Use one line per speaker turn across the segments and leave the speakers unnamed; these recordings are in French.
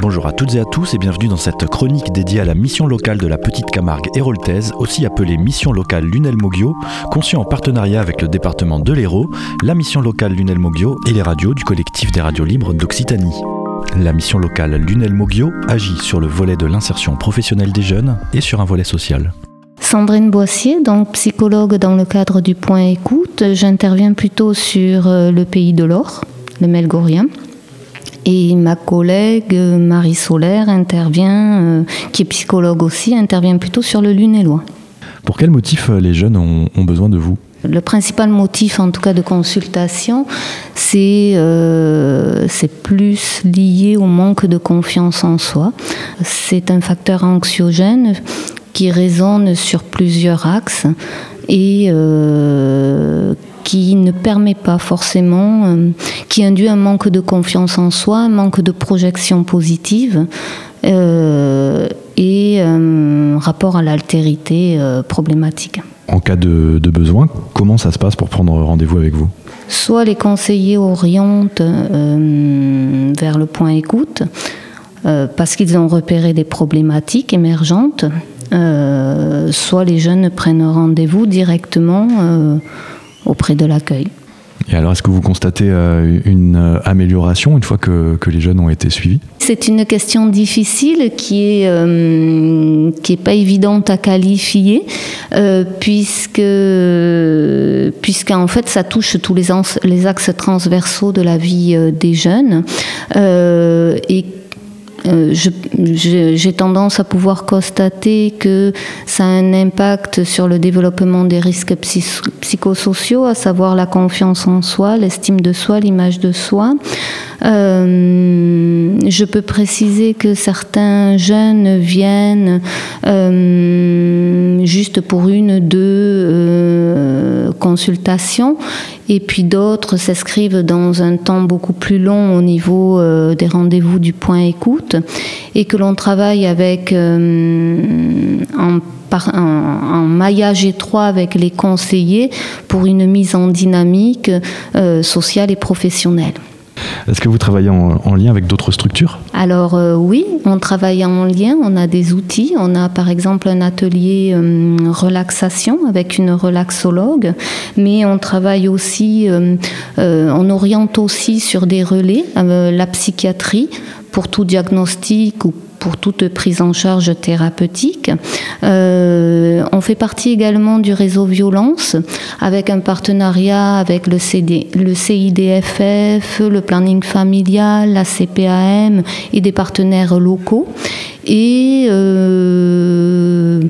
Bonjour à toutes et à tous et bienvenue dans cette chronique dédiée à la mission locale de la Petite Camargue héroltaise, aussi appelée mission locale Lunel Mogio, conçue en partenariat avec le département de l'Hérault, la mission locale Lunel Mogio et les radios du collectif des radios libres d'Occitanie. La mission locale Lunel Mogio agit sur le volet de l'insertion professionnelle des jeunes et sur un volet social.
Sandrine Boissier, donc psychologue dans le cadre du point écoute, j'interviens plutôt sur euh, le pays de l'or, le Melgorien. Et ma collègue euh, Marie Solaire intervient, euh, qui est psychologue aussi, intervient plutôt sur le lunellois.
Pour quel motif les jeunes ont, ont besoin de vous?
Le principal motif, en tout cas de consultation, c'est euh, plus lié au manque de confiance en soi. C'est un facteur anxiogène qui résonne sur plusieurs axes et euh, qui ne permet pas forcément, euh, qui induit un manque de confiance en soi, un manque de projection positive euh, et un rapport à l'altérité problématique.
En cas de, besoin, comment ça se passe pour prendre rendez-vous avec vous?
Soit les conseillers orientent vers le point écoute, parce qu'ils ont repéré des problématiques émergentes euh, soit les jeunes prennent rendez-vous directement euh, auprès de l'accueil.
Et alors, est-ce que vous constatez euh, une amélioration une fois que, les jeunes ont été suivis?
C'est une question difficile qui est qui est pas évidente à qualifier puisque puisqu'en fait ça touche tous les, les axes transversaux de la vie des jeunes et euh, j'ai tendance à pouvoir constater que ça a un impact sur le développement des risques psychosociaux, à savoir la confiance en soi, l'estime de soi, l'image de soi. Euh, je peux préciser que certains jeunes viennent euh, juste pour une, deux consultations et puis d'autres s'inscrivent dans un temps beaucoup plus long au niveau euh, des rendez-vous du point écoute et que l'on travaille avec euh, en maillage étroit avec les conseillers pour une mise en dynamique euh, sociale et professionnelle.
Est-ce que vous travaillez en, lien avec d'autres structures
Alors euh, oui, on travaille en lien, on a des outils, on a par exemple un atelier euh, relaxation avec une relaxologue, mais on travaille aussi, euh, on oriente aussi sur des relais, la psychiatrie pour tout diagnostic ou pour toute prise en charge thérapeutique. On fait partie également du réseau violence avec un partenariat avec le, le CIDFF, le planning familial, la CPAM et des partenaires locaux. Et euh,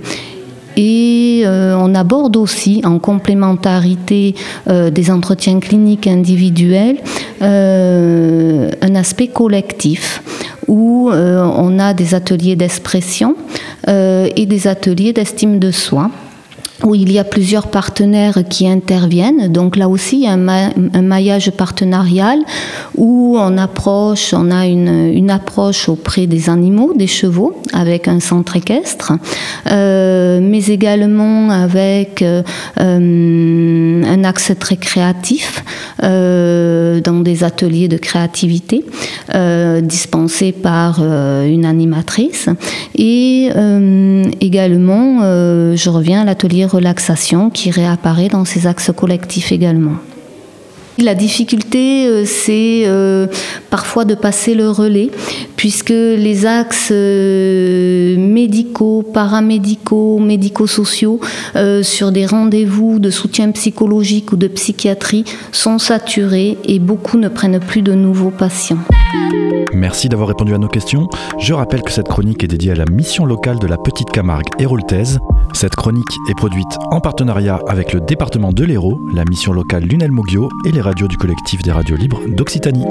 euh, on aborde aussi, en complémentarité des entretiens cliniques individuels, un aspect collectif où euh, on a des ateliers d'expression euh, et des ateliers d'estime de soi où il y a plusieurs partenaires qui interviennent. Donc là aussi, il y a un, maillage partenarial où on approche, on a une, approche auprès des animaux, des chevaux, avec un centre équestre, euh, mais également avec un axe très créatif dans des ateliers de créativité dispensés par une animatrice. Et également, je reviens à l'atelier relaxation qui réapparaît dans ces axes collectifs également. La difficulté, euh, c'est euh, parfois de passer le relais, puisque les axes euh, médicaux, paramédicaux, médico-sociaux, sur des rendez-vous de soutien psychologique ou de psychiatrie sont saturés et beaucoup ne prennent plus de nouveaux patients.
Merci d'avoir répondu à nos questions. Je rappelle que cette chronique est dédiée à la mission locale de la Petite Camargue héroltaise. Cette chronique est produite en partenariat avec le département de l'Hérault, la mission locale Lunel Mogio et les radios du collectif des radios libres d'Occitanie.